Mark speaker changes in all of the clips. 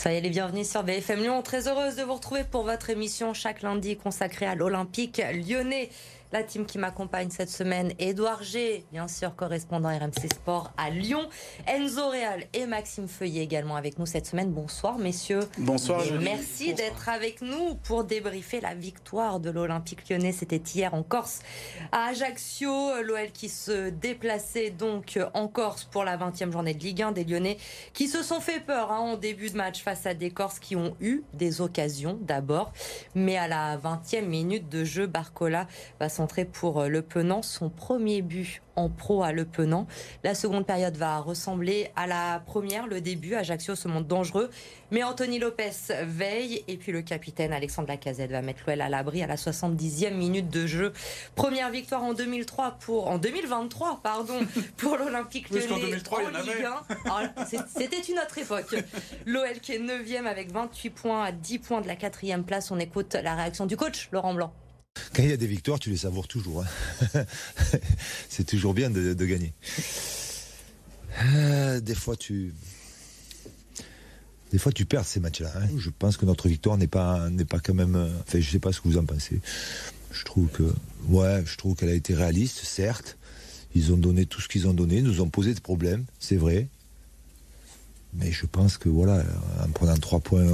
Speaker 1: Soyez les bienvenus sur BFM Lyon. Très heureuse de vous retrouver pour votre émission chaque lundi consacrée à l'Olympique lyonnais. La team qui m'accompagne cette semaine, Édouard G, bien sûr, correspondant RMC Sport à Lyon. Enzo Réal et Maxime Feuillet également avec nous cette semaine. Bonsoir, messieurs.
Speaker 2: Bonsoir.
Speaker 1: Et merci d'être avec nous pour débriefer la victoire de l'Olympique lyonnais. C'était hier en Corse à Ajaccio. L'OL qui se déplaçait donc en Corse pour la 20e journée de Ligue 1 des Lyonnais qui se sont fait peur hein, en début de match face à des Corses qui ont eu des occasions d'abord. Mais à la 20e minute de jeu, Barcola va centrer pour Le Penant son premier but en pro à Le Penant. La seconde période va ressembler à la première, le début. Ajaccio se montre dangereux, mais Anthony Lopez veille et puis le capitaine Alexandre Lacazette va mettre l'OL à l'abri à la 70e minute de jeu. Première victoire en 2003 pour en 2023 pardon pour l'Olympique Lyonnais
Speaker 2: en 2003
Speaker 1: en Ligue 1. Ah, c'était une autre époque. L'OL qui est 9e avec 28 points à 10 points de la quatrième place. On écoute la réaction du coach Laurent Blanc.
Speaker 3: Quand il y a des victoires, tu les savoures toujours. Hein. c'est toujours bien de, gagner. Euh, des fois, tu. Des fois, tu perds ces matchs-là. Hein. Je pense que notre victoire n'est pas, n'est pas quand même. Euh, enfin, je sais pas ce que vous en pensez. Je trouve que, ouais, je trouve qu'elle a été réaliste, certes. Ils ont donné tout ce qu'ils ont donné, nous ont posé des problèmes, c'est vrai. Mais je pense que voilà, en prenant trois points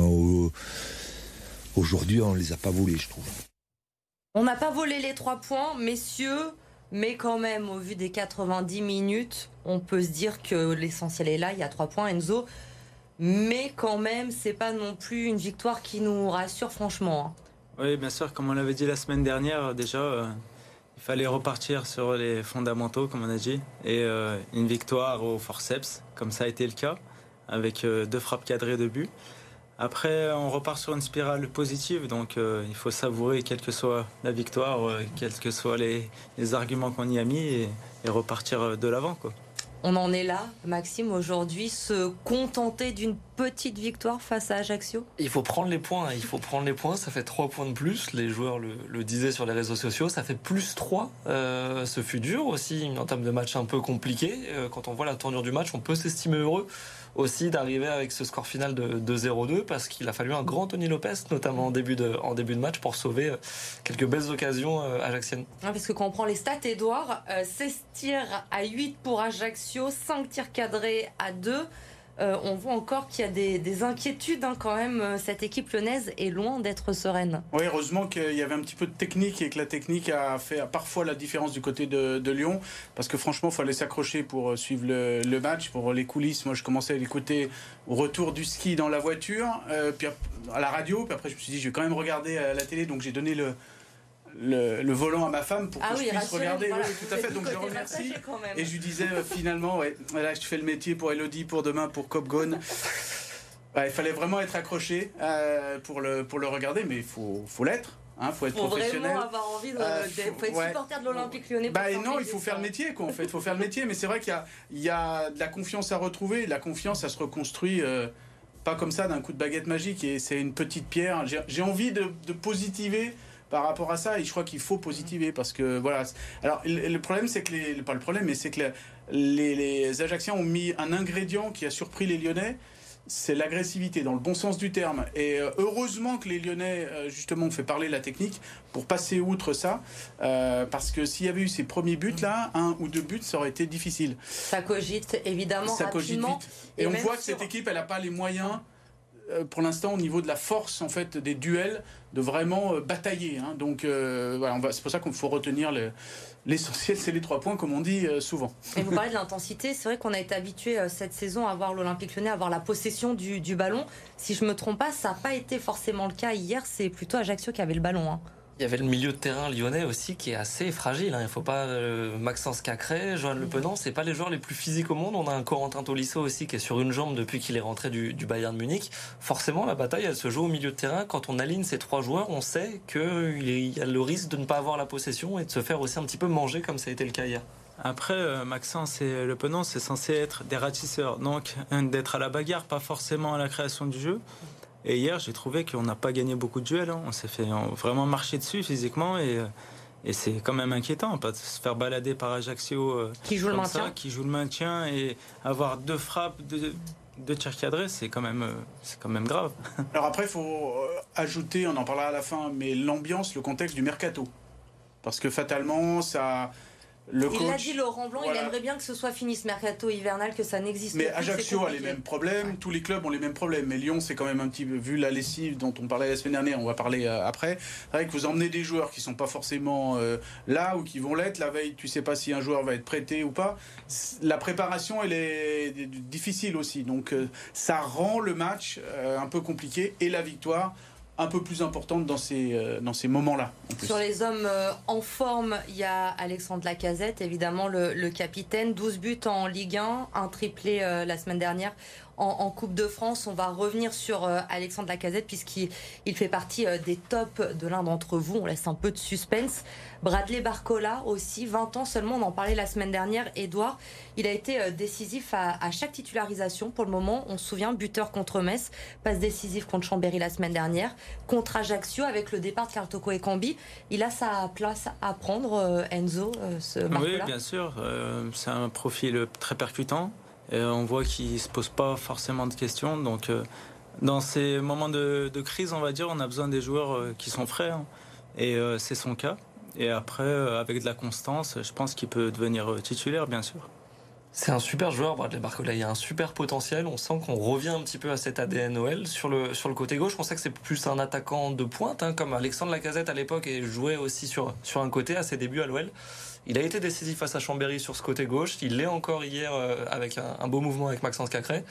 Speaker 3: aujourd'hui, on ne les a pas volés, je trouve.
Speaker 1: On n'a pas volé les trois points, messieurs, mais quand même, au vu des 90 minutes, on peut se dire que l'essentiel est là. Il y a trois points, Enzo. Mais quand même, c'est pas non plus une victoire qui nous rassure, franchement. Hein.
Speaker 4: Oui, bien sûr, comme on l'avait dit la semaine dernière, déjà, euh, il fallait repartir sur les fondamentaux, comme on a dit, et euh, une victoire au forceps, comme ça a été le cas, avec euh, deux frappes cadrées de but. Après, on repart sur une spirale positive, donc euh, il faut savourer quelle que soit la victoire, euh, quels que soient les, arguments qu'on y a mis et, repartir euh, de l'avant.
Speaker 1: On en est là, Maxime, aujourd'hui, se contenter d'une petite victoire face à Ajaccio?
Speaker 5: Il faut prendre les points, il faut prendre les points, ça fait 3 points de plus, les joueurs le, disaient sur les réseaux sociaux, ça fait plus 3, ce fut dur aussi, une entame de match un peu compliquée, quand on voit la tournure du match, on peut s'estimer heureux aussi d'arriver avec ce score final de, 0-2 parce qu'il a fallu un grand Tony Lopez, notamment en début de, en début de match, pour sauver euh, quelques belles occasions euh, ajaxiennes.
Speaker 1: parce que quand on prend les stats, Edouard, 16 euh, tirs à 8 pour Ajaccio, 5 tirs cadrés à 2. Euh, on voit encore qu'il y a des, inquiétudes hein, quand même. Euh, cette équipe lyonnaise est loin d'être sereine.
Speaker 2: Oui, heureusement qu'il y avait un petit peu de technique et que la technique a fait parfois la différence du côté de, Lyon. Parce que franchement, il fallait s'accrocher pour euh, suivre le, match, pour les coulisses. Moi, je commençais à l'écouter au retour du ski dans la voiture, puis à la radio. Puis après, je me suis dit, je vais quand même regarder la télé. Donc j'ai donné le, le, volant à ma femme pour
Speaker 1: ah
Speaker 2: que je puisse regarder. oui, tout à fait. Donc je remercie. Et je lui disais euh, finalement, ouais, là je fais le métier pour Elodie, pour demain, pour Copgone. il fallait vraiment être accroché euh, pour, le, pour le regarder, mais il faut, faut l'être. Hein, faut être faut professionnel.
Speaker 1: Vraiment avoir envie de, euh, faut être supporter de l'Olympique Lyonnais.
Speaker 2: Bah, non, il faut faire le métier, quoi. En fait, faut faire le métier. Mais c'est vrai qu'il y, y a, de la confiance à retrouver. La confiance, ça se reconstruit. pas comme ça d'un coup de baguette magique et c'est une petite pierre. J'ai envie de, de positiver par rapport à ça et je crois qu'il faut positiver parce que voilà alors le problème c'est que les pas le problème mais c'est que les, les, Ajacciens ont mis un ingrédient qui a surpris les Lyonnais c'est l'agressivité dans le bon sens du terme. Et euh, heureusement que les Lyonnais euh, justement ont fait parler la technique pour passer outre ça euh, parce que s'il y avait eu ces premiers buts là un ou deux buts ça aurait été difficile.
Speaker 1: Ça cogite évidemment ça cogite vite.
Speaker 2: Et, on voit que cette équipe elle n'a pas les moyens pour l'instant au niveau de la force en fait des duels de vraiment euh, batailler. Hein. Donc euh, voilà, c'est pour ça qu'il faut retenir l'essentiel, c'est les trois points, comme on dit euh, souvent.
Speaker 1: Et vous parlez de l'intensité, c'est vrai qu'on a été habitué cette saison à voir l'Olympique Lyonnais avoir la possession du, ballon. Si je me trompe pas, ça n'a pas été forcément le cas hier. C'est plutôt Ajaccio qui avait le ballon. Hein.
Speaker 5: Il y avait le milieu de terrain lyonnais aussi qui est assez fragile. Hein. Il ne faut pas euh, Maxence Cacré, Johan Le Penant, c'est pas les joueurs les plus physiques au monde. On a un Corentin Tolisso aussi qui est sur une jambe depuis qu'il est rentré du, du, Bayern de Munich. Forcément, la bataille, elle se joue au milieu de terrain. Quand on aligne ces trois joueurs, on sait qu'il y a le risque de ne pas avoir la possession et de se faire aussi un petit peu manger comme ça a été le cas hier.
Speaker 4: Après, euh, Maxence et Le Penant, c'est censé être des ratisseurs, donc d'être à la bagarre, pas forcément à la création du jeu. Et hier, j'ai trouvé qu'on n'a pas gagné beaucoup de duels. Hein. On s'est fait vraiment marcher dessus physiquement et, et c'est quand même inquiétant, pas de se faire balader par Ajaccio
Speaker 1: euh, qui joue le maintien,
Speaker 4: qui joue le maintien et avoir deux frappes, deux tirs cadrés, c'est quand même, c'est quand même grave.
Speaker 2: Alors après, il faut ajouter, on en parlera à la fin, mais l'ambiance, le contexte du mercato. Parce que fatalement, ça,
Speaker 1: le il l'a dit Laurent Blanc, il aimerait bien que ce soit fini ce mercato hivernal, que ça n'existe
Speaker 2: pas. Mais Ajaccio a les mêmes problèmes, tous les clubs ont les mêmes problèmes. Mais Lyon, c'est quand même un petit peu, vu la lessive dont on parlait la semaine dernière, on va parler euh, après. C'est vrai que vous emmenez des joueurs qui sont pas forcément euh, là ou qui vont l'être. La veille, tu sais pas si un joueur va être prêté ou pas. La préparation, elle est difficile aussi. Donc euh, ça rend le match un peu compliqué et la victoire un peu plus importante dans ces, euh, dans ces moments-là.
Speaker 1: Sur les hommes euh, en forme, il y a Alexandre Lacazette, évidemment le, le, capitaine, 12 buts en Ligue 1, un triplé euh, la semaine dernière en, Coupe de France. On va revenir sur euh, Alexandre Lacazette puisqu'il il fait partie euh, des tops de l'un d'entre vous. On laisse un peu de suspense. Bradley Barcola aussi, 20 ans seulement, on en parlait la semaine dernière. Edouard, il a été euh, décisif à, chaque titularisation. Pour le moment, on se souvient, buteur contre Metz, passe décisif contre Chambéry la semaine dernière, contre Ajaccio avec le départ de Cartoko et Cambi. Il a sa place à prendre, Enzo, ce
Speaker 4: Oui, bien sûr. c'est un profil très percutant. Et on voit qu'il ne se pose pas forcément de questions. Donc, euh, dans ces moments de, crise, on va dire, on a besoin des joueurs euh, qui sont frais. Hein. Et euh, c'est son cas. Et après, avec de la constance, je pense qu'il peut devenir titulaire, bien sûr.
Speaker 5: C'est un super joueur, Bradley Barcola. Il y a un super potentiel. On sent qu'on revient un petit peu à cet ADN OL. Sur le, sur le côté gauche, on sait que c'est plus un attaquant de pointe, hein, comme Alexandre Lacazette à l'époque et jouait aussi sur, sur un côté à ses débuts à l'OL. Il a été décisif face à Chambéry sur ce côté gauche. Il l'est encore hier euh, avec un, beau mouvement avec Maxence Cacré.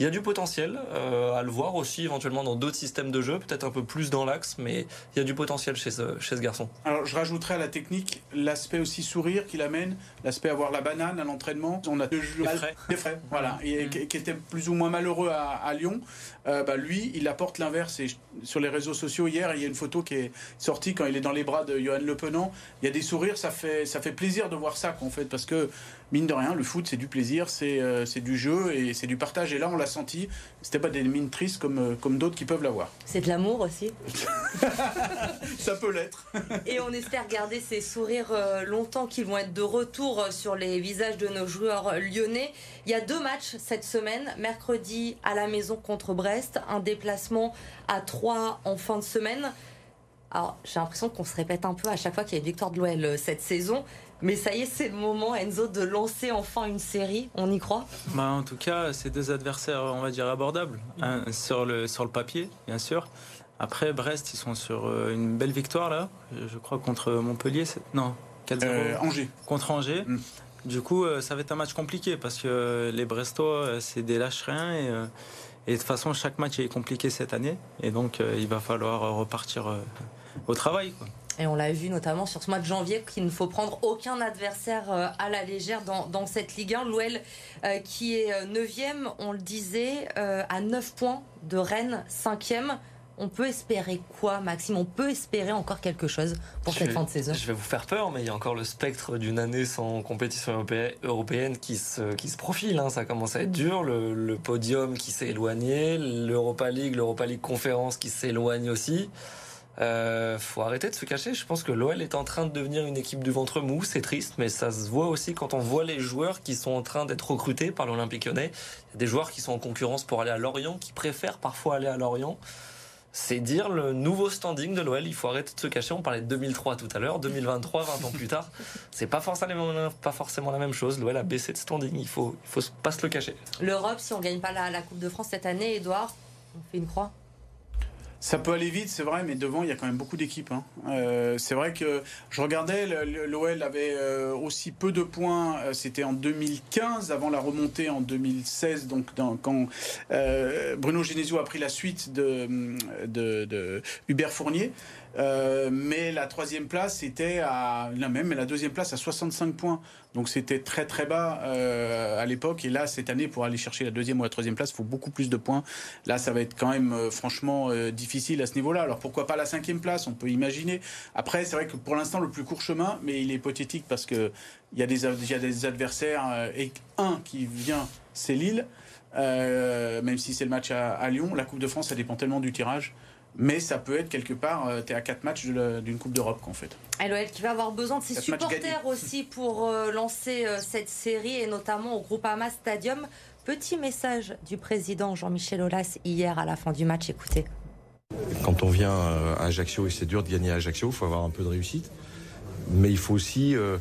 Speaker 5: Il y a du potentiel euh, à le voir aussi éventuellement dans d'autres systèmes de jeu, peut-être un peu plus dans l'axe, mais il y a du potentiel chez ce, chez ce garçon.
Speaker 2: Alors je rajouterais à la technique l'aspect aussi sourire qu'il amène, l'aspect avoir la banane à l'entraînement.
Speaker 4: On a deux jeux
Speaker 2: des frais, voilà, et, mm. qui, était plus ou moins malheureux à, Lyon. Euh, bah, lui, il apporte l'inverse. Et sur les réseaux sociaux hier, il y a une photo qui est sortie quand il est dans les bras de Johan Le Penant. Il y a des sourires, ça fait ça fait plaisir de voir ça, qu'en fait, parce que mine de rien, le foot, c'est du plaisir, c'est euh, du jeu et c'est du partage. Et là, on l'a senti, c'était pas des mines tristes comme, euh, comme d'autres qui peuvent l'avoir.
Speaker 1: C'est de l'amour aussi.
Speaker 2: ça peut l'être.
Speaker 1: et on espère garder ces sourires euh, longtemps, qu'ils vont être de retour sur les visages de nos joueurs lyonnais. Il y a deux matchs cette semaine. Mercredi à la maison contre Brest, un déplacement à Troyes en fin de semaine. Alors, j'ai l'impression qu'on se répète un peu à chaque fois qu'il y a une victoire de l'OL euh, cette saison. Mais ça y est, c'est le moment, Enzo, de lancer enfin une série. On y croit?
Speaker 4: Bah, En tout cas, c'est deux adversaires, on va dire, abordables. sur, le, sur le papier, bien sûr. Après, Brest, ils sont sur euh, une belle victoire, là. Je crois contre Montpellier. Non,
Speaker 2: 4-0. Euh, Angers.
Speaker 4: Contre Angers. Mm. Du coup, ça va être un match compliqué parce que les Brestois, c'est des lâches-rien. Et, et, de toute façon, chaque match est compliqué cette année. Et donc, il va falloir repartir au travail.
Speaker 1: Et on l'a vu notamment sur ce mois de janvier qu'il ne faut prendre aucun adversaire euh, à la légère dans, cette Ligue 1. L'OL euh, qui est 9e, euh, on le disait, à 9 points de Rennes, 5e. On peut espérer quoi, Maxime? On peut espérer encore quelque chose pour cette fin de saison?
Speaker 5: Je vais vous faire peur, mais il y a encore le spectre d'une année sans compétition européenne qui se, qui se profile. Hein. Ça commence à être dur. Le, le podium qui s'est éloigné, l'Europa League, l'Europa League Conférence qui s'éloigne aussi. Euh, faut arrêter de se cacher. Je pense que l'OL est en train de devenir une équipe du ventre mou. C'est triste, mais ça se voit aussi quand on voit les joueurs qui sont en train d'être recrutés par l'Olympique lyonnais. Il y a des joueurs qui sont en concurrence pour aller à Lorient, qui préfèrent parfois aller à Lorient. C'est dire le nouveau standing de l'OL. Il faut arrêter de se cacher. On parlait de 2003 tout à l'heure, 2023, 20 ans plus tard. C'est pas forcément, pas forcément la même chose. L'OL a baissé de standing. Il faut, faut pas se le cacher.
Speaker 1: L'Europe, si on gagne pas la Coupe de France cette année, Edouard, on fait une croix
Speaker 2: ça peut aller vite, c'est vrai, mais devant, il y a quand même beaucoup d'équipes. Hein. Euh, c'est vrai que je regardais, l'OL avait euh, aussi peu de points, euh, c'était en 2015, avant la remontée en 2016, donc quand Bruno Genesio a pris la suite de, Hubert Fournier. Euh, mais la troisième place était à la même, mais la deuxième place à 65 points. Donc c'était très très bas euh, à l'époque. Et là, cette année, pour aller chercher la deuxième ou la troisième place, il faut beaucoup plus de points. Là, ça va être quand même euh, franchement difficile à ce niveau-là. Alors pourquoi pas la cinquième place? On peut imaginer. Après, c'est vrai que pour l'instant, le plus court chemin, mais il est hypothétique parce que il y a des, adversaires et un qui vient, c'est Lille. même si c'est le match à Lyon, la Coupe de France, ça dépend tellement du tirage. Mais ça peut être quelque part, euh, tu es à 4 matchs d'une Coupe d'Europe qu'en fait.
Speaker 1: LOL qui va avoir besoin de ses supporters aussi pour euh, lancer euh, cette série et notamment au Groupama Stadium. Petit message du président Jean-Michel Aulas hier à la fin du match. Écoutez.
Speaker 6: Quand on vient à Ajaccio et c'est dur de gagner à Ajaccio, il faut avoir un peu de réussite. Mais il faut aussi euh,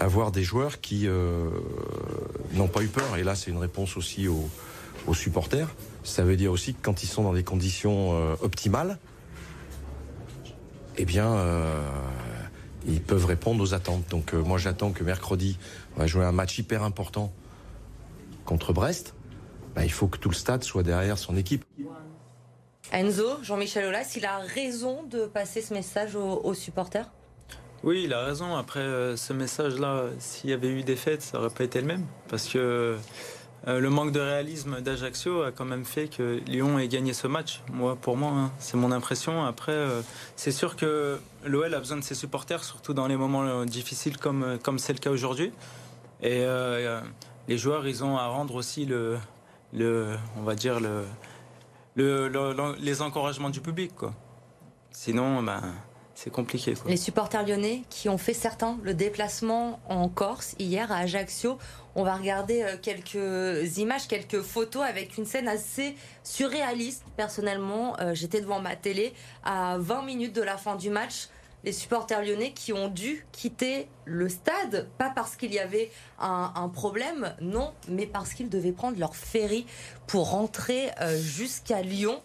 Speaker 6: avoir des joueurs qui euh, n'ont pas eu peur. Et là, c'est une réponse aussi aux, aux, supporters. Ça veut dire aussi que quand ils sont dans des conditions euh, optimales, eh bien, euh, ils peuvent répondre aux attentes. Donc moi, j'attends que mercredi, on va jouer un match hyper important contre Brest. Bah, il faut que tout le stade soit derrière son équipe.
Speaker 1: Enzo, Jean-Michel Aulas, il a raison de passer ce message aux, aux supporters?
Speaker 4: Oui, il a raison. Après, euh, ce message-là, s'il y avait eu des fêtes, ça n'aurait pas été le même. Parce que euh, le manque de réalisme d'Ajaccio a quand même fait que Lyon ait gagné ce match. Moi, pour moi, hein, c'est mon impression. Après, euh, c'est sûr que l'OL a besoin de ses supporters, surtout dans les moments euh, difficiles comme comme c'est le cas aujourd'hui. Et les joueurs, ils ont à rendre aussi le, le on va dire le le, le, le, les encouragements du public. Sinon, ben, c'est compliqué.
Speaker 1: Les supporters lyonnais qui ont fait certains le déplacement en Corse hier à Ajaccio. On va regarder euh, quelques images, quelques photos avec une scène assez surréaliste. Personnellement, euh, j'étais devant ma télé à 20 minutes de la fin du match les supporters lyonnais qui ont dû quitter le stade, pas parce qu'il y avait un, un, problème, non, mais parce qu'ils devaient prendre leur ferry pour rentrer euh, jusqu'à Lyon.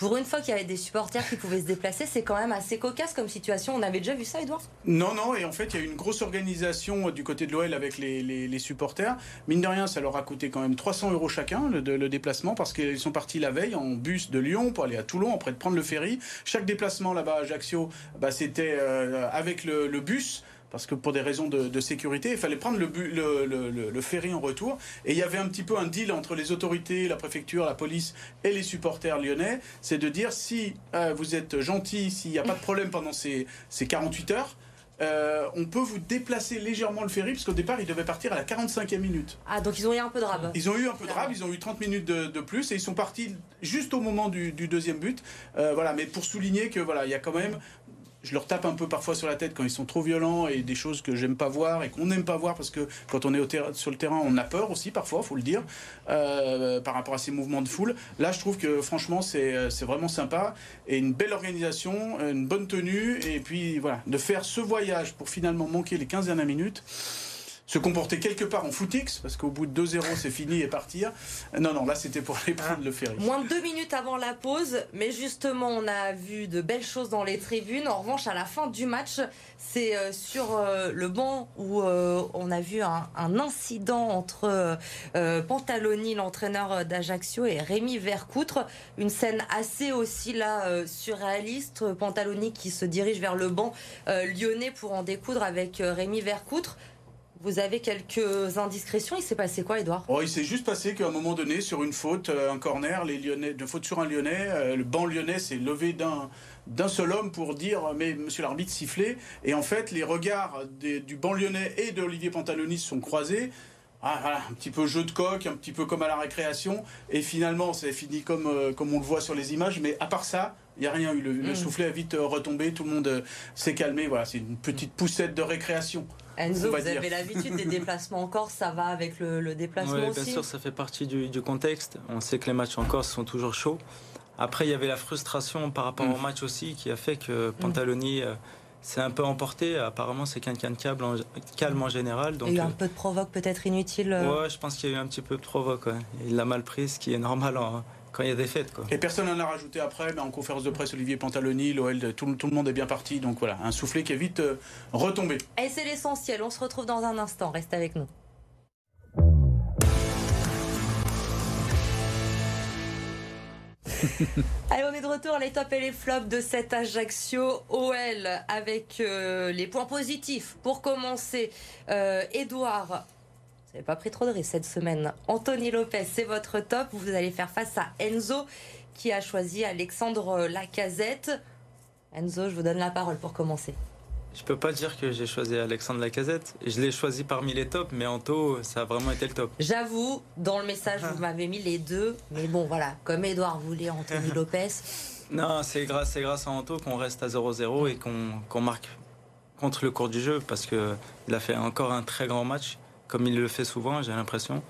Speaker 1: Pour une fois qu'il y avait des supporters qui pouvaient se déplacer, c'est quand même assez cocasse comme situation. On avait déjà vu ça, Edouard?
Speaker 2: Non, non, et en fait, il y a eu une grosse organisation du côté de l'OL avec les, les, supporters. Mine de rien, ça leur a coûté quand même 300 euros chacun, le, déplacement, parce qu'ils sont partis la veille en bus de Lyon pour aller à Toulon, après de prendre le ferry. Chaque déplacement là-bas à Ajaccio, bah, c'était euh, avec le bus parce que pour des raisons de, de sécurité, il fallait prendre le, le, le, le, ferry en retour. Et il y avait un petit peu un deal entre les autorités, la préfecture, la police et les supporters lyonnais. C'est de dire si euh, vous êtes gentil, s'il n'y a pas de problème pendant ces, ces 48 heures, euh, on peut vous déplacer légèrement le ferry, parce qu'au départ, il devait partir à la 45e minute.
Speaker 1: Ah, donc ils ont eu un peu de rab.
Speaker 2: Ils ont eu un peu de rab, ils ont eu 30 minutes de, de plus, et ils sont partis juste au moment du, du deuxième but. Euh, voilà, mais pour souligner que voilà, il y a quand même je leur tape un peu parfois sur la tête quand ils sont trop violents et des choses que j'aime pas voir et qu'on n'aime pas voir parce que quand on est au sur le terrain, on a peur aussi parfois, faut le dire, euh, par rapport à ces mouvements de foule. Là, je trouve que franchement, c'est vraiment sympa et une belle organisation, une bonne tenue et puis voilà, de faire ce voyage pour finalement manquer les 15 dernières minutes se comporter quelque part en footix, parce qu'au bout de 2-0, c'est fini et partir. Non, non, là, c'était pour aller prendre le ferry.
Speaker 1: Moins de deux minutes avant la pause, mais justement, on a vu de belles choses dans les tribunes. En revanche, à la fin du match, c'est euh, sur euh, le banc où euh, on a vu un, un incident entre Pantaloni, l'entraîneur d'Ajaccio, et Rémi Vercoutre. Une scène assez aussi là surréaliste. Pantaloni qui se dirige vers le banc lyonnais pour en découdre avec Rémi Vercoutre. Vous avez quelques indiscrétions. Il s'est passé quoi, Edouard
Speaker 2: oh, Il s'est juste passé qu'à un moment donné, sur une faute, un corner, les Lyonnais, de faute sur un Lyonnais, euh, le banc lyonnais s'est levé d'un d'un seul homme pour dire mais monsieur l'arbitre sifflait et en fait les regards des, du banc lyonnais et de Olivier Pantaloni se sont croisés ah, voilà, un petit peu jeu de coq, un petit peu comme à la récréation et finalement c'est fini comme, euh, comme on le voit sur les images mais à part ça il n'y a rien eu. Le, mmh. le, soufflet a vite retombé, tout le monde euh, s'est calmé. Voilà, c'est une petite poussette de récréation.
Speaker 1: Enzo, vous avez l'habitude des déplacements en Corse, ça va avec le, le déplacement
Speaker 4: ouais,
Speaker 1: aussi
Speaker 4: Bien sûr, ça fait partie du, du, contexte. On sait que les matchs en Corse sont toujours chauds. Après, il y avait la frustration par rapport mmh. au match aussi qui a fait que Pantaloni. Mmh. s'est un peu emporté. Apparemment, c'est quelqu'un de calme en, calme en général. Donc,
Speaker 1: il y a eu un peu de provoque peut-être inutile.
Speaker 4: Ouais, je pense qu'il y a eu un petit peu de provoque. Ouais. Il l'a mal pris, ce qui est normal en, quand il y a des fêtes. Quoi.
Speaker 2: Et personne n'en a rajouté après, mais en conférence de presse, Olivier Pantaloni, l'OL, tout, tout, le monde est bien parti. Donc voilà, un soufflet qui est vite euh, retombé.
Speaker 1: Et c'est l'essentiel, on se retrouve dans un instant, reste avec nous. Allez, on est de retour, les tops et les flops de cet Ajaccio OL avec euh, les points positifs. Pour commencer, euh, Edouard, vous n'avez pas pris trop de risques cette semaine. Anthony Lopez, c'est votre top. Vous allez faire face à Enzo qui a choisi Alexandre Lacazette. Enzo, je vous donne la parole pour commencer.
Speaker 4: Je peux pas dire que j'ai choisi Alexandre Lacazette. Je l'ai choisi parmi les tops, mais Anto, ça a vraiment été le top.
Speaker 1: J'avoue, dans le message, vous m'avez mis les deux. Mais bon, voilà, comme Edouard voulait Anthony Lopez.
Speaker 4: Non, c'est grâce, grâce à Anto qu'on reste à 0-0 et qu'on qu marque contre le cours du jeu parce qu'il a fait encore un très grand match, comme il le fait souvent, j'ai l'impression.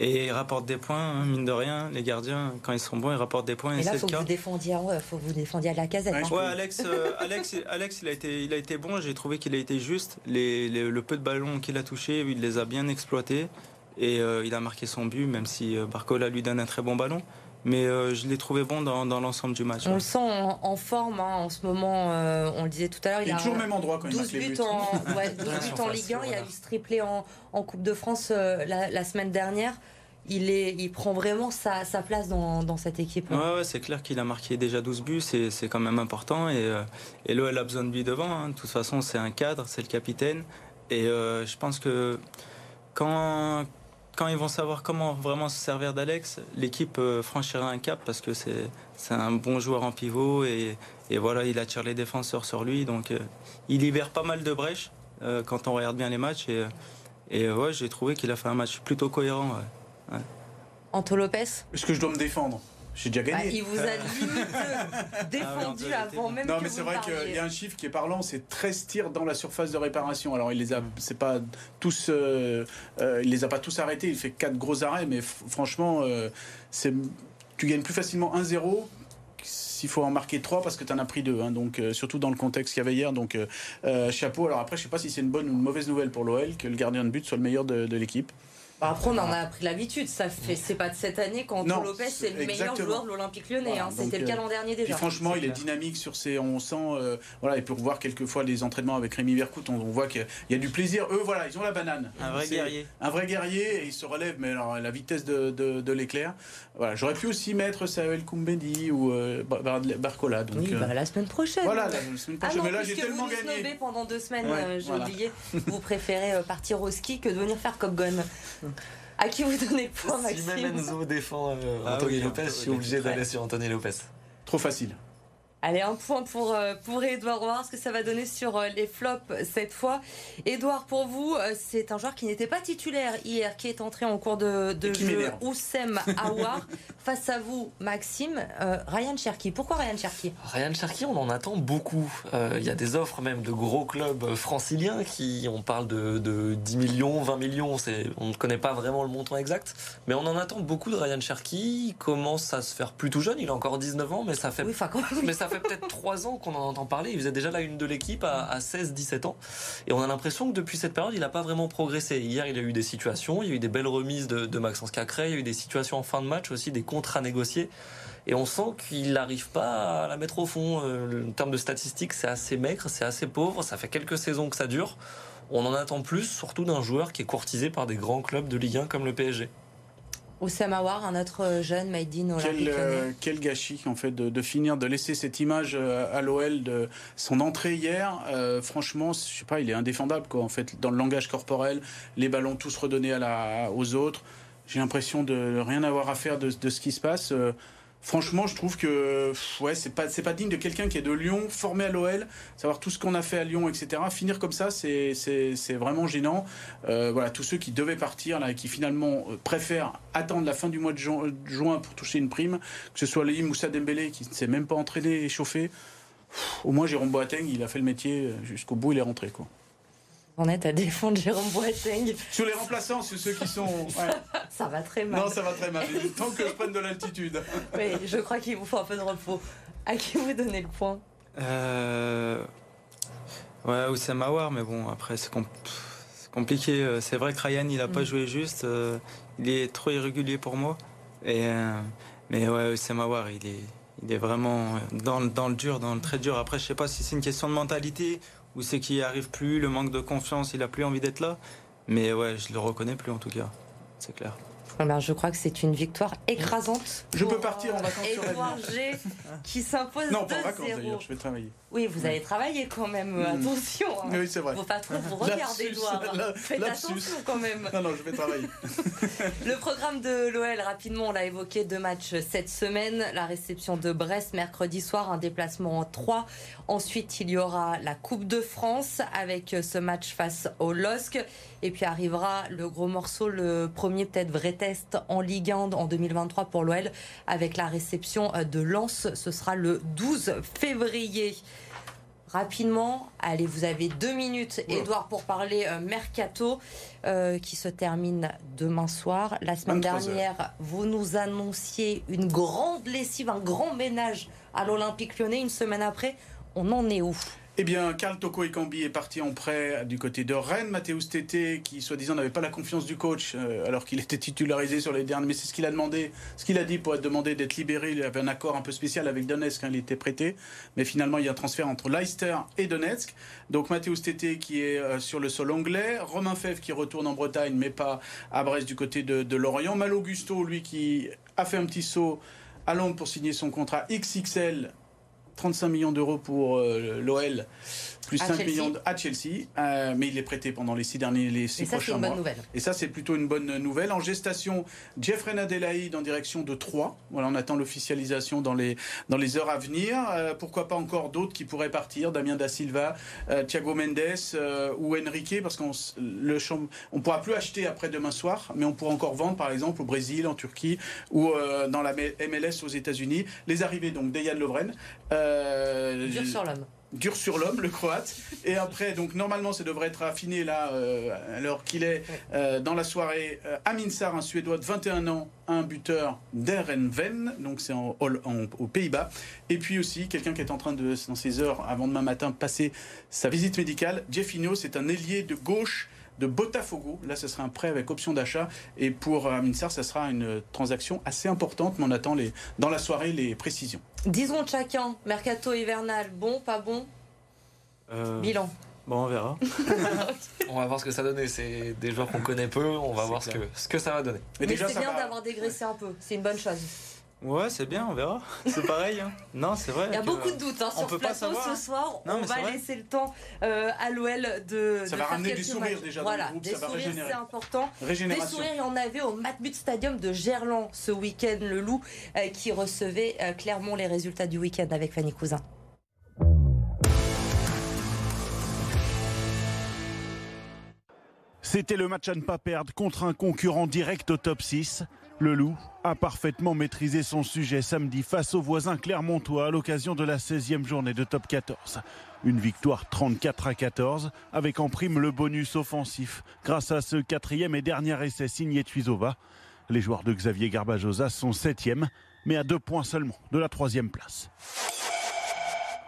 Speaker 4: Et ils rapportent des points, hein, mine de rien. Les gardiens, quand ils sont bons, ils rapportent des points.
Speaker 1: Et,
Speaker 4: et
Speaker 1: là,
Speaker 4: c'est
Speaker 1: faut
Speaker 4: le
Speaker 1: que
Speaker 4: cas.
Speaker 1: vous défendiez, ouais, faut que vous défendiez à la casette.
Speaker 2: Ouais,
Speaker 1: hein.
Speaker 2: je
Speaker 4: Ouais, Alex, euh, Alex, Alex, il a été, il a été bon. J'ai trouvé qu'il a été juste. Les, les- le peu de ballons qu'il a touché, il les a bien exploités et euh, il a marqué son but, même si euh, Barcola lui donne un très bon ballon. Mais euh, je l'ai trouvé bon dans, dans l'ensemble du match.
Speaker 1: On
Speaker 4: ouais.
Speaker 1: le sent en, en forme hein, en ce moment. euh, on le disait tout à l'heure,
Speaker 2: Il
Speaker 1: il
Speaker 2: est
Speaker 1: a
Speaker 2: toujours au même endroit quand il
Speaker 1: 12
Speaker 2: marque les
Speaker 1: buts en, ouais, 12 buts en Ligue 1. Il y a eu ce triplé en, en Coupe de France euh, la, la semaine dernière. Il, est, il prend vraiment sa, sa place dans, dans cette équipe.
Speaker 4: Ouais, ouais, c'est clair qu'il a marqué déjà 12 buts, c'est c'est quand même important. Et, euh, et l'OL a besoin de lui devant. hein. De toute façon, c'est un cadre, c'est le capitaine. Et euh, je pense que quand, quand ils vont savoir comment vraiment se servir d'Alex, l'équipe euh, franchira un cap parce que c'est c'est un bon joueur en pivot. Et, et voilà, il attire les défenseurs sur lui. Donc euh, il libère pas mal de brèches euh, quand on regarde bien les matchs. Et, et ouais, j'ai trouvé qu'il a fait un match plutôt cohérent. ouais.
Speaker 1: Anto Lopez,
Speaker 2: Est-ce que je dois me défendre? J'ai déjà
Speaker 1: bah,
Speaker 2: gagné.
Speaker 1: il vous a limite défendu
Speaker 4: Ah
Speaker 1: avant même
Speaker 2: Non,
Speaker 1: que
Speaker 2: mais c'est vrai qu'il y a un chiffre qui est parlant, c'est 13 tirs dans la surface de réparation. Alors, il les a, c'est pas tous, euh, euh, il les a pas tous arrêtés. Il fait quatre gros arrêts, mais franchement, euh, c'est, tu gagnes plus facilement 1-0 s'il faut en marquer 3 parce que tu en as pris 2 donc euh, surtout dans le contexte qu'il y avait hier donc euh, chapeau alors après je sais pas si c'est une bonne ou une mauvaise nouvelle pour l'OL que le gardien de but soit le meilleur de, de l'équipe
Speaker 1: Bah, après, on en a pris l'habitude. Ça fait, c'est pas de cette année quand Lopez c'est le meilleur
Speaker 2: exactement.
Speaker 1: joueur de l'Olympique Lyonnais.
Speaker 2: Voilà,
Speaker 1: hein. C'était le cas
Speaker 2: euh,
Speaker 1: l'an dernier
Speaker 2: Puis
Speaker 1: déjà.
Speaker 2: franchement,
Speaker 4: C'est
Speaker 2: il est
Speaker 4: clair.
Speaker 2: dynamique sur ses. On sent. euh, voilà, et pour voir quelquefois les entraînements avec Rémi Vercoute, on, on voit qu'il y a du plaisir. Eux, voilà, ils ont la banane.
Speaker 4: Un vrai
Speaker 2: C'est
Speaker 4: guerrier.
Speaker 2: Un vrai guerrier, et il se relève, mais alors à la vitesse de, de, de l'éclair. Voilà, j'aurais pu aussi mettre Samuel Koumbedi ou euh, Bar- Bar- Barcola. Donc,
Speaker 1: Oui,
Speaker 2: euh,
Speaker 1: bah, la semaine prochaine.
Speaker 2: voilà, la semaine
Speaker 1: Ah
Speaker 2: prochaine.
Speaker 1: non,
Speaker 2: mais là, j'ai
Speaker 1: puisque
Speaker 2: tellement
Speaker 1: vous
Speaker 2: gagné.
Speaker 1: pendant deux semaines,
Speaker 2: Ouais,
Speaker 1: euh, j'ai
Speaker 2: voilà.
Speaker 1: oublié. Vous préférez euh, partir au ski que de venir faire Cop Gun. À qui vous donnez point,
Speaker 5: Si même
Speaker 1: Maxime
Speaker 5: Enzo défend euh,
Speaker 4: Ah
Speaker 5: Anthony
Speaker 4: oui,
Speaker 5: Lopez, je suis obligé d'aller sur Anthony Lopez.
Speaker 2: Trop facile.
Speaker 1: Allez, un point pour, euh, pour Edouard. On va voir ce que ça va donner sur euh, les flops cette fois. Edouard, pour vous, euh, c'est un joueur qui n'était pas titulaire hier, qui est entré en cours de, de jeu. Oussem Aouar. Face à vous, Maxime, euh, Ryan Cherki. Pourquoi Ryan Cherki?
Speaker 5: Ryan Cherki, on en attend beaucoup. Euh, Il y a des offres même de gros clubs franciliens qui, on parle de, de 10 millions, 20 millions, c'est, on ne connaît pas vraiment le montant exact, mais on en attend beaucoup de Ryan Cherki. Il commence à se faire plutôt jeune, il a encore 19 ans, mais ça fait
Speaker 1: Oui, enfin, quand même.
Speaker 5: mais ça fait peut-être 3 ans qu'on en entend parler. Il faisait déjà la une de l'équipe à, à 16-17 ans. Et on a l'impression que depuis cette période, il n'a pas vraiment progressé. Hier, il y a eu des situations, il y a eu des belles remises de, de Maxence Cacré, il y a eu des situations en fin de match aussi, des contrats négociés. Et on sent qu'il n'arrive pas à la mettre au fond. Euh, En termes de statistiques, c'est assez maigre, c'est assez pauvre. Ça fait quelques saisons que ça dure. On en attend plus, surtout d'un joueur qui est courtisé par des grands clubs de Ligue 1 comme le PSG.
Speaker 1: Oussem Aouar, un autre jeune made in
Speaker 2: Quel, euh, quel gâchis en fait de, de finir de laisser cette image euh, à l'OL de son entrée hier. Euh, franchement, je sais pas, il est indéfendable quoi en fait dans le langage corporel, les ballons tous redonnés à la, aux autres. J'ai l'impression de rien avoir à faire de, de ce qui se passe. Franchement, je trouve que ouais, c'est pas digne de quelqu'un qui est de Lyon, formé à l'OL, savoir tout ce qu'on a fait à Lyon, etc. Finir comme ça, c'est vraiment gênant. Euh, voilà, tous ceux qui devaient partir là, et qui finalement euh, préfèrent attendre la fin du mois de ju- de juin pour toucher une prime, que ce soit Lee Moussa Dembélé qui ne s'est même pas entraîné et chauffé. Au moins Jérôme Boateng, il a fait le métier euh, jusqu'au bout, il est rentré quoi.
Speaker 1: On est à défendre Jérôme Boateng.
Speaker 2: Sur les remplaçants, c'est ceux qui sont. ouais.
Speaker 1: Ça va très mal.
Speaker 2: Non, ça va très mal. Tant que je prenne de l'altitude.
Speaker 1: Oui, je crois qu'il vous faut un peu de repos. À qui vous donnez le point?
Speaker 4: Euh... Ouais, Oussem Aouar, mais bon, après, c'est com- c'est compliqué. Euh, C'est vrai que Ryan, il a pas
Speaker 1: Mm.
Speaker 4: joué juste. euh, Il est trop irrégulier pour moi. Et, euh, Mais ouais, Oussem Aouar, il est, il est vraiment dans, le- dans le dur, dans le très dur. Après, je sais pas si c'est une question de mentalité ou c'est qu'il n'y arrive plus, le manque de confiance, il a plus envie d'être là. Mais ouais, je le reconnais plus en tout cas. C'est clair.
Speaker 1: Eh ben, je crois que c'est une victoire écrasante.
Speaker 2: Je peux partir en
Speaker 1: euh,
Speaker 2: vacances sur
Speaker 1: G qui s'impose
Speaker 2: Non, pas en vacances
Speaker 1: 2-0.
Speaker 2: d'ailleurs, je vais travailler.
Speaker 1: Oui, vous allez travailler quand même.
Speaker 2: Mm.
Speaker 1: Attention. hein.
Speaker 2: Oui, c'est vrai.
Speaker 1: Vos patrons vous regardent,
Speaker 2: Lapsus,
Speaker 1: Edouard.
Speaker 2: la-
Speaker 1: Faites
Speaker 2: lapsus.
Speaker 1: attention quand même.
Speaker 2: Non, non, je vais travailler.
Speaker 1: Le programme de l'OL, rapidement, on l'a évoqué, deux matchs cette semaine. La réception de Brest mercredi soir, un déplacement en 3. Ensuite, il y aura la Coupe de France avec ce match face au LOSC. Et puis arrivera le gros morceau, le premier peut-être vrai test en Ligue 1 en 2023 pour l'OL avec la réception de Lens. Ce sera le 12 février. Rapidement. Allez, vous avez deux minutes, Edouard, pour parler euh, mercato euh, qui se termine demain soir. La semaine dernière, vous nous annonciez une grande lessive, un grand ménage à l'Olympique lyonnais. Une semaine après, on en est où?
Speaker 2: Eh bien, Karl Toko Ekambi est parti en prêt du côté de Rennes. Mathéus Tété, qui soi-disant n'avait pas la confiance du coach, euh, alors qu'il était titularisé sur les derniers. Mais c'est ce qu'il a demandé, ce qu'il a dit pour être demandé d'être libéré. Il avait un accord un peu spécial avec Donetsk quand il était prêté. Mais finalement, il y a un transfert entre Leicester et Donetsk. Donc, Mathéus Tété qui est euh, sur le sol anglais. Romain Fèvre qui retourne en Bretagne, mais pas à Brest du côté de, de Lorient. Mal Augusto, lui, qui a fait un petit saut à Londres pour signer son contrat XXL 35 millions d'euros pour euh, l'OL, plus 5 millions à Chelsea, euh, mais il est prêté pendant les six derniers, les six
Speaker 1: Et ça, c'est une bonne nouvelle.
Speaker 2: Et ça, c'est plutôt une bonne nouvelle. En gestation, Jeffrey Nadelaïd en direction de 3. Voilà, on attend l'officialisation dans les, dans les heures à venir. Euh, pourquoi pas encore d'autres qui pourraient partir? Damien Da Silva, Thiago Mendes ou Enrique, parce qu'on le on pourra plus acheter après demain soir, mais on pourra encore vendre, par exemple, au Brésil, en Turquie ou dans la MLS aux États-Unis. Les arrivées donc d'Eyan Lovren.
Speaker 1: Euh, dur sur l'homme.
Speaker 2: Dur sur l'homme, le croate. Et après, donc normalement, ça devrait être affiné là, euh, alors qu'il est euh, dans la soirée. Amin Sar, un Suédois de 21 ans, un buteur d'Erenven, donc c'est en, aux Pays-Bas. Et puis aussi, quelqu'un qui est en train de, dans ses heures avant demain matin, passer sa visite médicale. Jeffinho, c'est un ailier de gauche de Botafogo. Là, ce sera un prêt avec option d'achat. Et pour euh, Aminsar, ce sera une transaction assez importante, mais on attend les, dans la soirée les précisions.
Speaker 1: Disons chacun, mercato hivernal, bon, pas bon? Euh, Bilan.
Speaker 4: Bon, on verra.
Speaker 5: on va voir ce que ça donne. C'est des joueurs qu'on connaît peu. On va voir ce que, ce que ça va donner.
Speaker 1: Mais, c'est bien d'avoir dégraissé un peu. C'est une bonne chose.
Speaker 4: Ouais, c'est bien, on verra. C'est pareil. Hein. Non, c'est vrai.
Speaker 1: Il y a beaucoup de doutes hein, sur ce plateau ce soir. on va laisser le temps euh, à l'OL de.
Speaker 2: Ça va ramener du sourire déjà
Speaker 1: voilà,
Speaker 2: groupe,
Speaker 1: des
Speaker 2: ça
Speaker 1: sourires, c'est important. Des sourires, il y en avait au Matmut Stadium de Gerland ce week-end, le Loup, euh, qui recevait euh, clairement les résultats du week-end avec Fanny Cousin.
Speaker 7: C'était le match à ne pas perdre contre un concurrent direct au top 6. Le Loup a parfaitement maîtrisé son sujet samedi face aux voisins clermontois à l'occasion de la 16e journée de top 14. Une victoire 34 à 14 avec en prime le bonus offensif grâce à ce quatrième et dernier essai signé Tuizova. Les joueurs de Xavier Garbajosa sont septièmes mais à deux points seulement de la troisième place.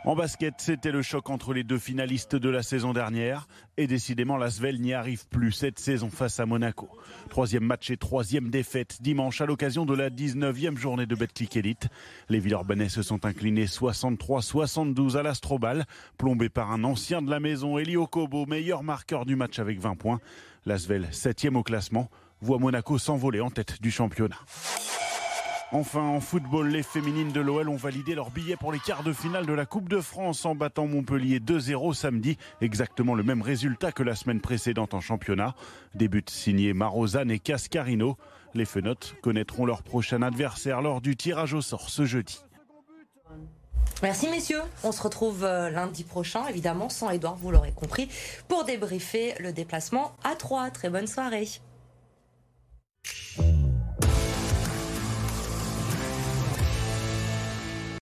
Speaker 7: En basket, c'était le choc entre les deux finalistes de la saison dernière. Et décidément, l'Asvel n'y arrive plus cette saison face à Monaco. Troisième match et troisième défaite dimanche à l'occasion de la 19e journée de Betclic Elite. Les Villeurbanais se sont inclinés 63-72 à l'Astrobal, plombé par un ancien de la maison, Elio Kobo, meilleur marqueur du match avec 20 points. L'Asvel, septième au classement, voit Monaco s'envoler en tête du championnat. Enfin, en football, les féminines de l'OL ont validé leur billet pour les quarts de finale de la Coupe de France en battant Montpellier 2-0 samedi. Exactement le même résultat que la semaine précédente en championnat. Des buts signés Marozane et Cascarino. Les Fenotes connaîtront leur prochain adversaire lors du tirage au sort ce jeudi.
Speaker 1: Merci messieurs. On se retrouve euh, lundi prochain, évidemment, sans Edouard, vous l'aurez compris, pour débriefer le déplacement à 3. Très bonne soirée.